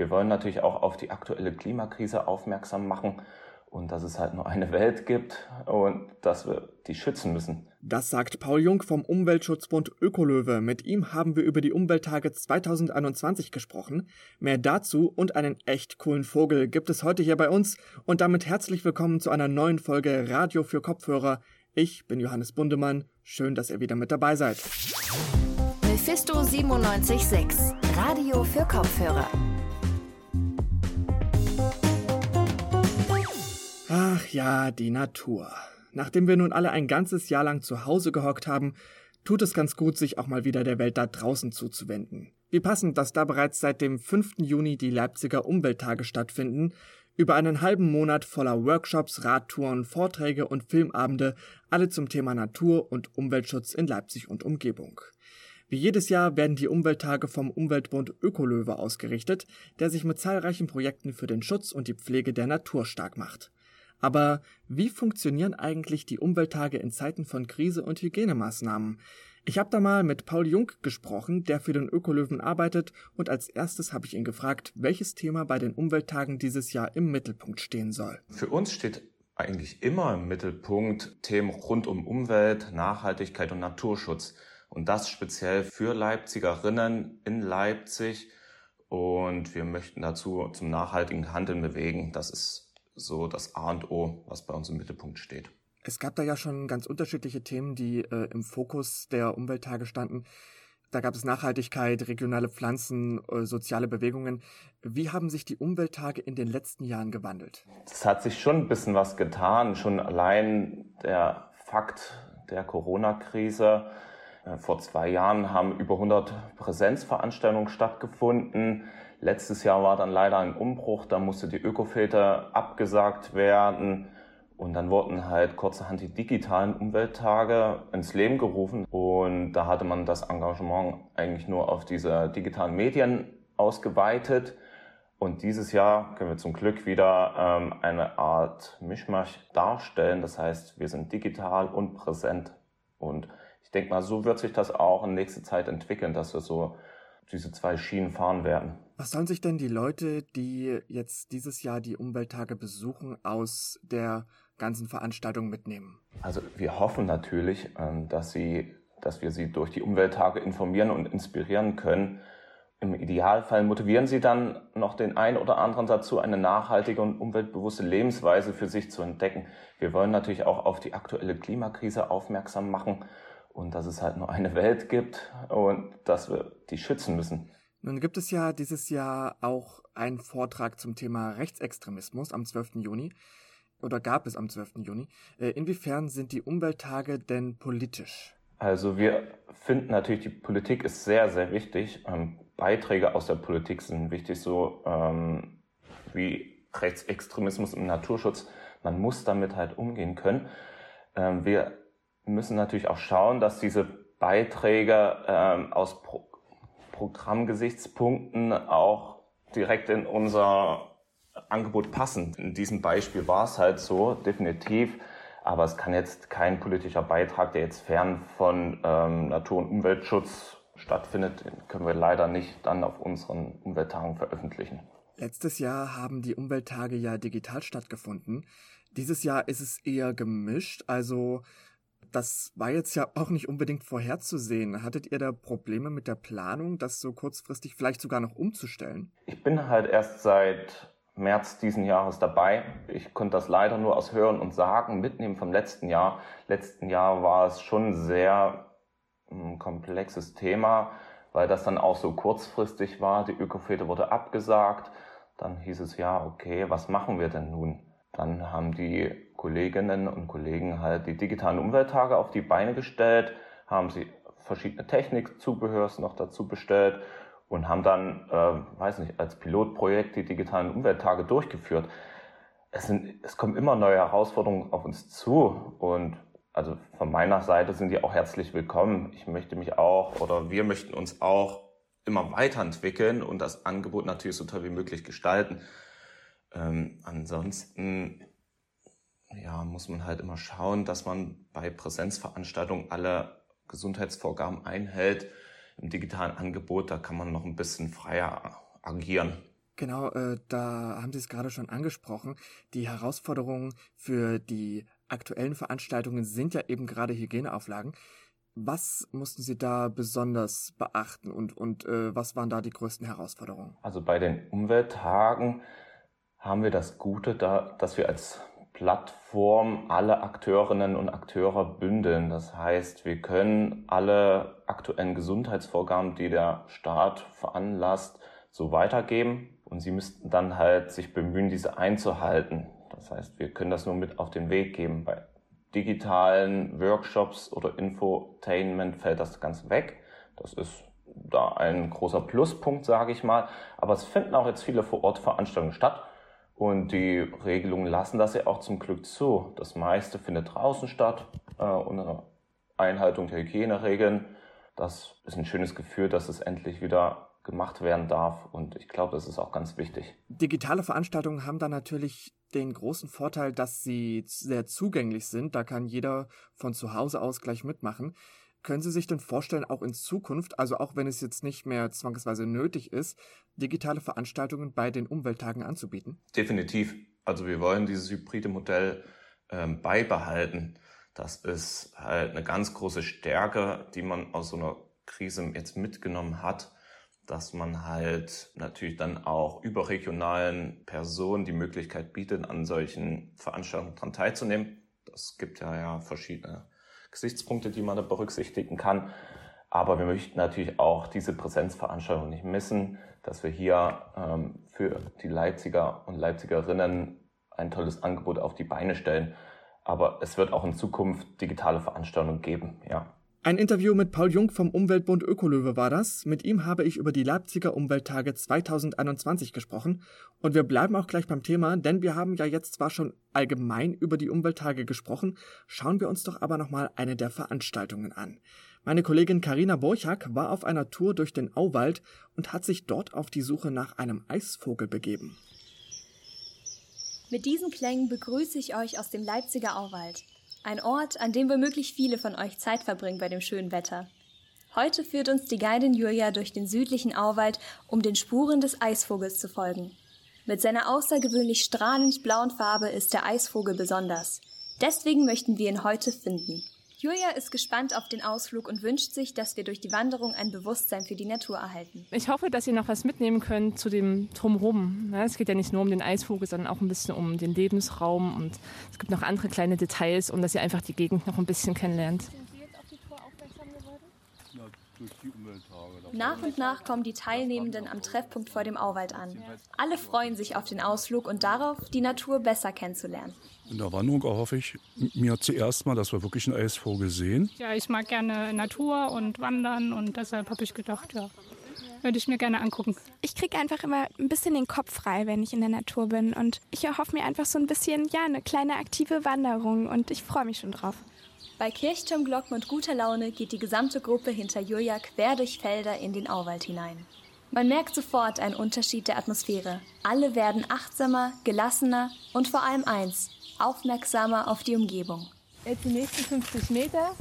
Wir wollen natürlich auch auf die aktuelle Klimakrise aufmerksam machen und dass es halt nur eine Welt gibt und dass wir die schützen müssen. Das sagt Paul Jung vom Umweltschutzbund Ökolöwe. Mit ihm haben wir über die Umwelttage 2021 gesprochen. Mehr dazu und einen echt coolen Vogel gibt es heute hier bei uns und damit herzlich willkommen zu einer neuen Folge Radio für Kopfhörer. Ich bin Johannes Bundemann. Schön, dass ihr wieder mit dabei seid. Mephisto 976, Radio für Kopfhörer. Ja, die Natur. Nachdem wir nun alle ein ganzes Jahr lang zu Hause gehockt haben, tut es ganz gut, sich auch mal wieder der Welt da draußen zuzuwenden. Wie passend, dass da bereits seit dem 5. Juni die Leipziger Umwelttage stattfinden, über einen halben Monat voller Workshops, Radtouren, Vorträge und Filmabende, alle zum Thema Natur und Umweltschutz in Leipzig und Umgebung. Wie jedes Jahr werden die Umwelttage vom Umweltbund Ökolöwe ausgerichtet, der sich mit zahlreichen Projekten für den Schutz und die Pflege der Natur stark macht. Aber wie funktionieren eigentlich die Umwelttage in Zeiten von Krise und Hygienemaßnahmen? Ich habe da mal mit Paul Jung gesprochen, der für den Ökolöwen arbeitet, und als erstes habe ich ihn gefragt, welches Thema bei den Umwelttagen dieses Jahr im Mittelpunkt stehen soll. Für uns steht eigentlich immer im Mittelpunkt Themen rund um Umwelt, Nachhaltigkeit und Naturschutz. Und das speziell für Leipzigerinnen in Leipzig. Und wir möchten dazu zum nachhaltigen Handeln bewegen. Das ist so das A und O, was bei uns im Mittelpunkt steht. Es gab da ja schon ganz unterschiedliche Themen, die äh, im Fokus der Umwelttage standen. Da gab es Nachhaltigkeit, regionale Pflanzen, äh, soziale Bewegungen. Wie haben sich die Umwelttage in den letzten Jahren gewandelt? Es hat sich schon ein bisschen was getan. Schon allein der Fakt der Corona-Krise. Äh, vor zwei Jahren haben über 100 Präsenzveranstaltungen stattgefunden. Letztes Jahr war dann leider ein Umbruch, da musste die Ökofilter abgesagt werden. Und dann wurden halt kurzerhand die digitalen Umwelttage ins Leben gerufen. Und da hatte man das Engagement eigentlich nur auf diese digitalen Medien ausgeweitet. Und dieses Jahr können wir zum Glück wieder ähm, eine Art Mischmasch darstellen. Das heißt, wir sind digital und präsent. Und ich denke mal, so wird sich das auch in nächster Zeit entwickeln, dass wir so diese zwei Schienen fahren werden. Was sollen sich denn die Leute, die jetzt dieses Jahr die Umwelttage besuchen, aus der ganzen Veranstaltung mitnehmen? Also wir hoffen natürlich, ähm, dass sie, dass wir sie durch die Umwelttage informieren und inspirieren können. Im Idealfall motivieren sie dann noch den einen oder anderen dazu, eine nachhaltige und umweltbewusste Lebensweise für sich zu entdecken. Wir wollen natürlich auch auf die aktuelle Klimakrise aufmerksam machen und dass es halt nur eine Welt gibt und dass wir die schützen müssen. Nun gibt es ja dieses Jahr auch einen Vortrag zum Thema Rechtsextremismus am 12. Juni oder gab es am 12. Juni. Äh, inwiefern sind die Umwelttage denn politisch? Also wir finden natürlich, die Politik ist sehr, sehr wichtig. Ähm, Beiträge aus der Politik sind wichtig, so ähm, wie Rechtsextremismus im Naturschutz. Man muss damit halt umgehen können. Ähm, wir müssen natürlich auch schauen, dass diese Beiträge ähm, aus Pro Programmgesichtspunkten auch direkt in unser Angebot passen. In diesem Beispiel war es halt so, definitiv. Aber es kann jetzt kein politischer Beitrag, der jetzt fern von ähm, Natur- und Umweltschutz stattfindet, den können wir leider nicht dann auf unseren Umwelttagen veröffentlichen. Letztes Jahr haben die Umwelttage ja digital stattgefunden. Dieses Jahr ist es eher gemischt, also das war jetzt ja auch nicht unbedingt vorherzusehen. Hattet ihr da Probleme mit der Planung, das so kurzfristig vielleicht sogar noch umzustellen? Ich bin halt erst seit März diesen Jahres dabei. Ich konnte das leider nur aus Hören und Sagen mitnehmen vom letzten Jahr. Letzten Jahr war es schon sehr ein hm, komplexes Thema, weil das dann auch so kurzfristig war. Die Ökofete wurde abgesagt. Dann hieß es ja, okay, was machen wir denn nun? Dann haben die Kolleginnen und Kollegen halt die digitalen Umwelttage auf die Beine gestellt, haben sie verschiedene Technikzubehörs noch dazu bestellt und haben dann, äh, weiß nicht, als Pilotprojekt die digitalen Umwelttage durchgeführt. Es, sind, es kommen immer neue Herausforderungen auf uns zu und also von meiner Seite sind die auch herzlich willkommen. Ich möchte mich auch oder wir möchten uns auch immer weiterentwickeln und das Angebot natürlich so toll wie möglich gestalten. Ähm, ansonsten ja, muss man halt immer schauen, dass man bei Präsenzveranstaltungen alle Gesundheitsvorgaben einhält. Im digitalen Angebot, da kann man noch ein bisschen freier agieren. Genau, äh, da haben Sie es gerade schon angesprochen. Die Herausforderungen für die aktuellen Veranstaltungen sind ja eben gerade Hygieneauflagen. Was mussten Sie da besonders beachten und, und äh, was waren da die größten Herausforderungen? Also bei den Umwelttagen haben wir das Gute, da, dass wir als Plattform alle Akteurinnen und Akteure bündeln. Das heißt, wir können alle aktuellen Gesundheitsvorgaben, die der Staat veranlasst, so weitergeben und sie müssten dann halt sich bemühen, diese einzuhalten. Das heißt, wir können das nur mit auf den Weg geben. Bei digitalen Workshops oder Infotainment fällt das Ganze weg. Das ist da ein großer Pluspunkt, sage ich mal. Aber es finden auch jetzt viele Vor-Ort-Veranstaltungen statt. Und die Regelungen lassen das ja auch zum Glück zu. Das meiste findet draußen statt, äh, unter Einhaltung der Hygieneregeln. Das ist ein schönes Gefühl, dass es endlich wieder gemacht werden darf. Und ich glaube, das ist auch ganz wichtig. Digitale Veranstaltungen haben da natürlich den großen Vorteil, dass sie sehr zugänglich sind. Da kann jeder von zu Hause aus gleich mitmachen. Können Sie sich denn vorstellen, auch in Zukunft, also auch wenn es jetzt nicht mehr zwangsweise nötig ist, digitale Veranstaltungen bei den Umwelttagen anzubieten? Definitiv. Also wir wollen dieses hybride Modell ähm, beibehalten. Das ist halt eine ganz große Stärke, die man aus so einer Krise jetzt mitgenommen hat dass man halt natürlich dann auch überregionalen Personen die Möglichkeit bietet, an solchen Veranstaltungen daran teilzunehmen. Das gibt ja, ja verschiedene Gesichtspunkte, die man da berücksichtigen kann. Aber wir möchten natürlich auch diese Präsenzveranstaltung nicht missen, dass wir hier ähm, für die Leipziger und Leipzigerinnen ein tolles Angebot auf die Beine stellen. Aber es wird auch in Zukunft digitale Veranstaltungen geben, ja. Ein Interview mit Paul Jung vom Umweltbund Ökolöwe war das. Mit ihm habe ich über die Leipziger Umwelttage 2021 gesprochen. Und wir bleiben auch gleich beim Thema, denn wir haben ja jetzt zwar schon allgemein über die Umwelttage gesprochen, schauen wir uns doch aber nochmal eine der Veranstaltungen an. Meine Kollegin Karina Borchak war auf einer Tour durch den Auwald und hat sich dort auf die Suche nach einem Eisvogel begeben. Mit diesen Klängen begrüße ich euch aus dem Leipziger Auwald. Ein Ort, an dem womöglich viele von euch Zeit verbringen bei dem schönen Wetter. Heute führt uns die Guidin Julia durch den südlichen Auwald, um den Spuren des Eisvogels zu folgen. Mit seiner außergewöhnlich strahlend blauen Farbe ist der Eisvogel besonders. Deswegen möchten wir ihn heute finden. Julia ist gespannt auf den Ausflug und wünscht sich, dass wir durch die Wanderung ein Bewusstsein für die Natur erhalten. Ich hoffe, dass ihr noch was mitnehmen könnt zu dem Drumherum. Es geht ja nicht nur um den Eisvogel, sondern auch ein bisschen um den Lebensraum und es gibt noch andere kleine Details, um dass ihr einfach die Gegend noch ein bisschen kennenlernt. Nach und nach kommen die Teilnehmenden am Treffpunkt vor dem Auwald an. Alle freuen sich auf den Ausflug und darauf, die Natur besser kennenzulernen. In der Wanderung erhoffe ich mir zuerst mal, dass wir wirklich einen Eisvogel sehen. Ja, ich mag gerne Natur und Wandern und deshalb habe ich gedacht, ja, würde ich mir gerne angucken. Ich kriege einfach immer ein bisschen den Kopf frei, wenn ich in der Natur bin und ich erhoffe mir einfach so ein bisschen, ja, eine kleine aktive Wanderung und ich freue mich schon drauf. Bei Kirchturmglocken und guter Laune geht die gesamte Gruppe hinter Julia quer durch Felder in den Auwald hinein. Man merkt sofort einen Unterschied der Atmosphäre. Alle werden achtsamer, gelassener und vor allem eins, aufmerksamer auf die Umgebung. Jetzt die nächsten 50 Meter.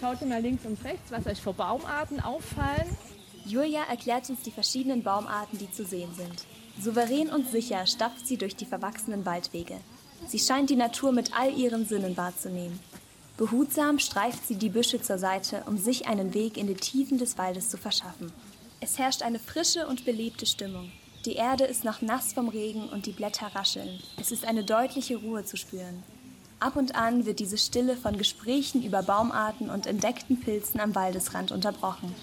Schaut ihr mal links und rechts, was euch für Baumarten auffallen. Julia erklärt uns die verschiedenen Baumarten, die zu sehen sind. Souverän und sicher stapft sie durch die verwachsenen Waldwege. Sie scheint die Natur mit all ihren Sinnen wahrzunehmen. Behutsam streift sie die Büsche zur Seite, um sich einen Weg in die Tiefen des Waldes zu verschaffen. Es herrscht eine frische und belebte Stimmung. Die Erde ist noch nass vom Regen und die Blätter rascheln. Es ist eine deutliche Ruhe zu spüren. Ab und an wird diese Stille von Gesprächen über Baumarten und entdeckten Pilzen am Waldesrand unterbrochen.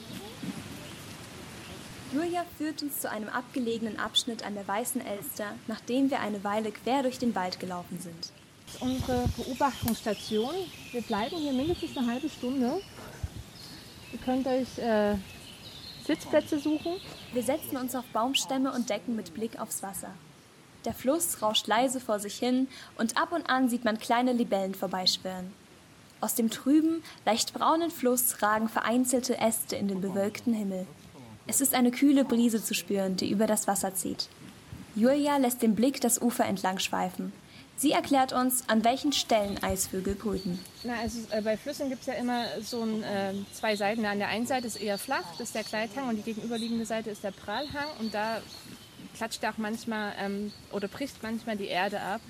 Julia führt uns zu einem abgelegenen Abschnitt an der Weißen Elster, nachdem wir eine Weile quer durch den Wald gelaufen sind unsere Beobachtungsstation. Wir bleiben hier mindestens eine halbe Stunde. Ihr könnt euch äh, Sitzplätze suchen. Wir setzen uns auf Baumstämme und Decken mit Blick aufs Wasser. Der Fluss rauscht leise vor sich hin und ab und an sieht man kleine Libellen vorbeischwirren. Aus dem trüben, leicht braunen Fluss ragen vereinzelte Äste in den bewölkten Himmel. Es ist eine kühle Brise zu spüren, die über das Wasser zieht. Julia lässt den Blick das Ufer entlang schweifen. Sie erklärt uns, an welchen Stellen Eisvögel brüten. Na, also äh, bei Flüssen gibt es ja immer so ein, äh, zwei Seiten. An der einen Seite ist eher flach, das ist der Gleithang, und die gegenüberliegende Seite ist der Prallhang. Und da klatscht auch manchmal ähm, oder bricht manchmal die Erde ab.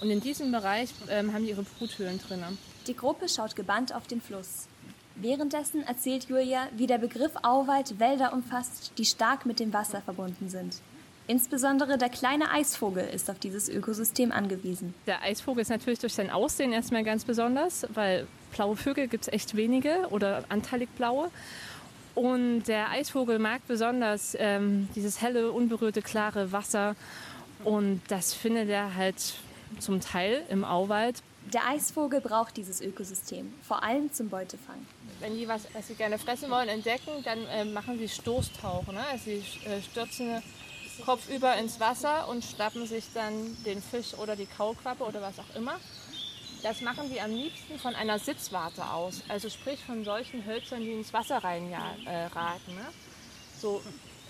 Und in diesem Bereich ähm, haben die ihre Bruthöhlen drin. Die Gruppe schaut gebannt auf den Fluss. Währenddessen erzählt Julia, wie der Begriff Auwald Wälder umfasst, die stark mit dem Wasser verbunden sind. Insbesondere der kleine Eisvogel ist auf dieses Ökosystem angewiesen. Der Eisvogel ist natürlich durch sein Aussehen erstmal ganz besonders, weil blaue Vögel gibt es echt wenige oder anteilig blaue. Und der Eisvogel mag besonders ähm, dieses helle, unberührte, klare Wasser. Und das findet er halt zum Teil im Auwald. Der Eisvogel braucht dieses Ökosystem, vor allem zum Beutefang. Wenn die was, was sie gerne fressen wollen, entdecken, dann äh, machen sie Stoßtauchen. Ne? Also sie äh, stürzen kopfüber ins Wasser und schnappen sich dann den Fisch oder die Kaulquappe oder was auch immer. Das machen sie am liebsten von einer Sitzwarte aus, also sprich von solchen Hölzern, die ins Wasser reinraten. Äh, ne? So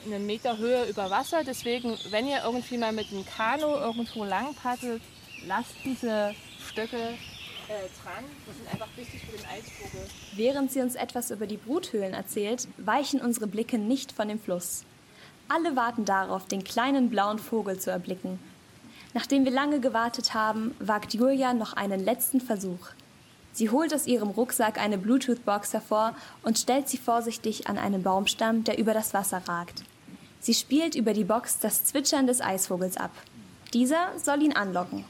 eine Meter Höhe über Wasser. Deswegen, wenn ihr irgendwie mal mit einem Kanu irgendwo lang paddelt, lasst diese Stöcke äh, dran. Das sind einfach wichtig für den Eisvogel. Während sie uns etwas über die Bruthöhlen erzählt, weichen unsere Blicke nicht von dem Fluss. Alle warten darauf, den kleinen blauen Vogel zu erblicken. Nachdem wir lange gewartet haben, wagt Julia noch einen letzten Versuch. Sie holt aus ihrem Rucksack eine Bluetooth-Box hervor und stellt sie vorsichtig an einen Baumstamm, der über das Wasser ragt. Sie spielt über die Box das Zwitschern des Eisvogels ab. Dieser soll ihn anlocken.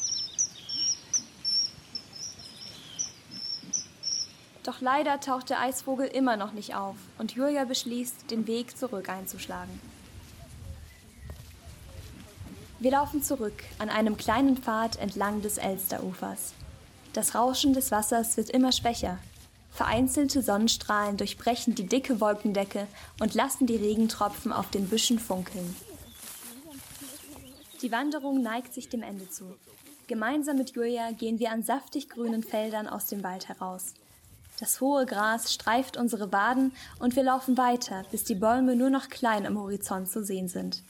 Doch leider taucht der Eisvogel immer noch nicht auf und Julia beschließt, den Weg zurück einzuschlagen. Wir laufen zurück an einem kleinen Pfad entlang des Elsterufers. Das Rauschen des Wassers wird immer schwächer. Vereinzelte Sonnenstrahlen durchbrechen die dicke Wolkendecke und lassen die Regentropfen auf den Büschen funkeln. Die Wanderung neigt sich dem Ende zu. Gemeinsam mit Julia gehen wir an saftig grünen Feldern aus dem Wald heraus. Das hohe Gras streift unsere Waden und wir laufen weiter, bis die Bäume nur noch klein am Horizont zu sehen sind.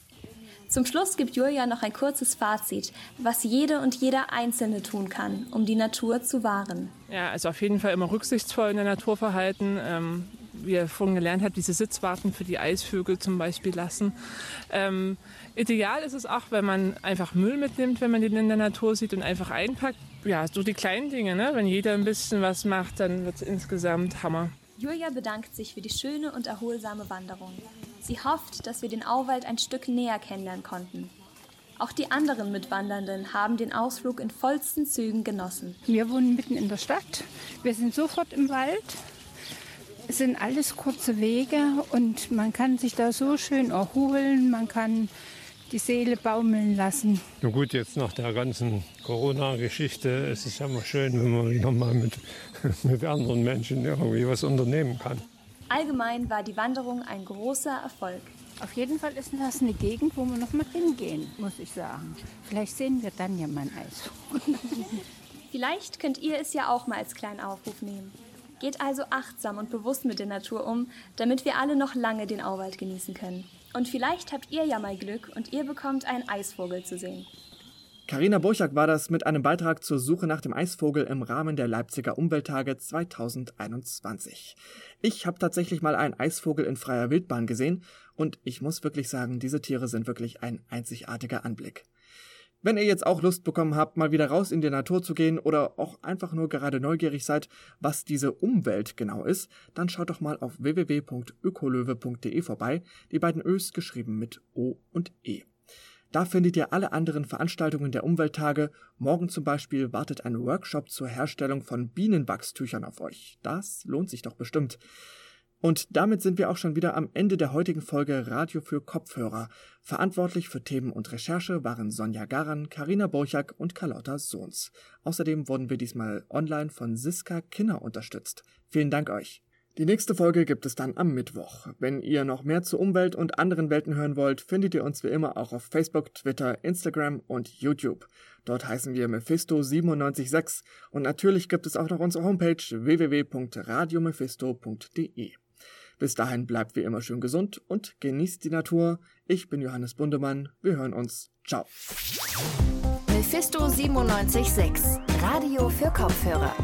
Zum Schluss gibt Julia noch ein kurzes Fazit, was jede und jeder Einzelne tun kann, um die Natur zu wahren. Ja, also auf jeden Fall immer rücksichtsvoll in der Natur verhalten. Ähm, wie ihr vorhin gelernt habt, diese Sitzwarten für die Eisvögel zum Beispiel lassen. Ähm, ideal ist es auch, wenn man einfach Müll mitnimmt, wenn man den in der Natur sieht und einfach einpackt. Ja, so die kleinen Dinge, ne? wenn jeder ein bisschen was macht, dann wird es insgesamt Hammer. Julia bedankt sich für die schöne und erholsame Wanderung. Sie hofft, dass wir den Auwald ein Stück näher kennenlernen konnten. Auch die anderen Mitwandernden haben den Ausflug in vollsten Zügen genossen. Wir wohnen mitten in der Stadt. Wir sind sofort im Wald. Es sind alles kurze Wege und man kann sich da so schön erholen. Man kann die Seele baumeln lassen. Na gut, jetzt nach der ganzen Corona-Geschichte ist es ja immer schön, wenn man wieder mal mit, mit anderen Menschen irgendwie was unternehmen kann. Allgemein war die Wanderung ein großer Erfolg. Auf jeden Fall ist das eine Gegend, wo wir noch mal hingehen, muss ich sagen. Vielleicht sehen wir dann ja mal ein Eisvogel. Vielleicht könnt ihr es ja auch mal als kleinen Aufruf nehmen. Geht also achtsam und bewusst mit der Natur um, damit wir alle noch lange den Auwald genießen können. Und vielleicht habt ihr ja mal Glück und ihr bekommt einen Eisvogel zu sehen. Karina Burchak war das mit einem Beitrag zur Suche nach dem Eisvogel im Rahmen der Leipziger Umwelttage 2021. Ich habe tatsächlich mal einen Eisvogel in freier Wildbahn gesehen und ich muss wirklich sagen, diese Tiere sind wirklich ein einzigartiger Anblick. Wenn ihr jetzt auch Lust bekommen habt, mal wieder raus in die Natur zu gehen oder auch einfach nur gerade neugierig seid, was diese Umwelt genau ist, dann schaut doch mal auf www.ökolöwe.de vorbei, die beiden Ös geschrieben mit O und E. Da findet ihr alle anderen Veranstaltungen der Umwelttage. Morgen zum Beispiel wartet ein Workshop zur Herstellung von Bienenwachstüchern auf euch. Das lohnt sich doch bestimmt. Und damit sind wir auch schon wieder am Ende der heutigen Folge Radio für Kopfhörer. Verantwortlich für Themen und Recherche waren Sonja Garan, Karina Borchak und Carlotta Sohns. Außerdem wurden wir diesmal online von Siska Kinner unterstützt. Vielen Dank euch. Die nächste Folge gibt es dann am Mittwoch. Wenn ihr noch mehr zur Umwelt und anderen Welten hören wollt, findet ihr uns wie immer auch auf Facebook, Twitter, Instagram und YouTube. Dort heißen wir Mephisto976 und natürlich gibt es auch noch unsere Homepage www.radiomephisto.de. Bis dahin bleibt wie immer schön gesund und genießt die Natur. Ich bin Johannes Bundemann. Wir hören uns. Ciao. Mephisto 976, Radio für Kopfhörer.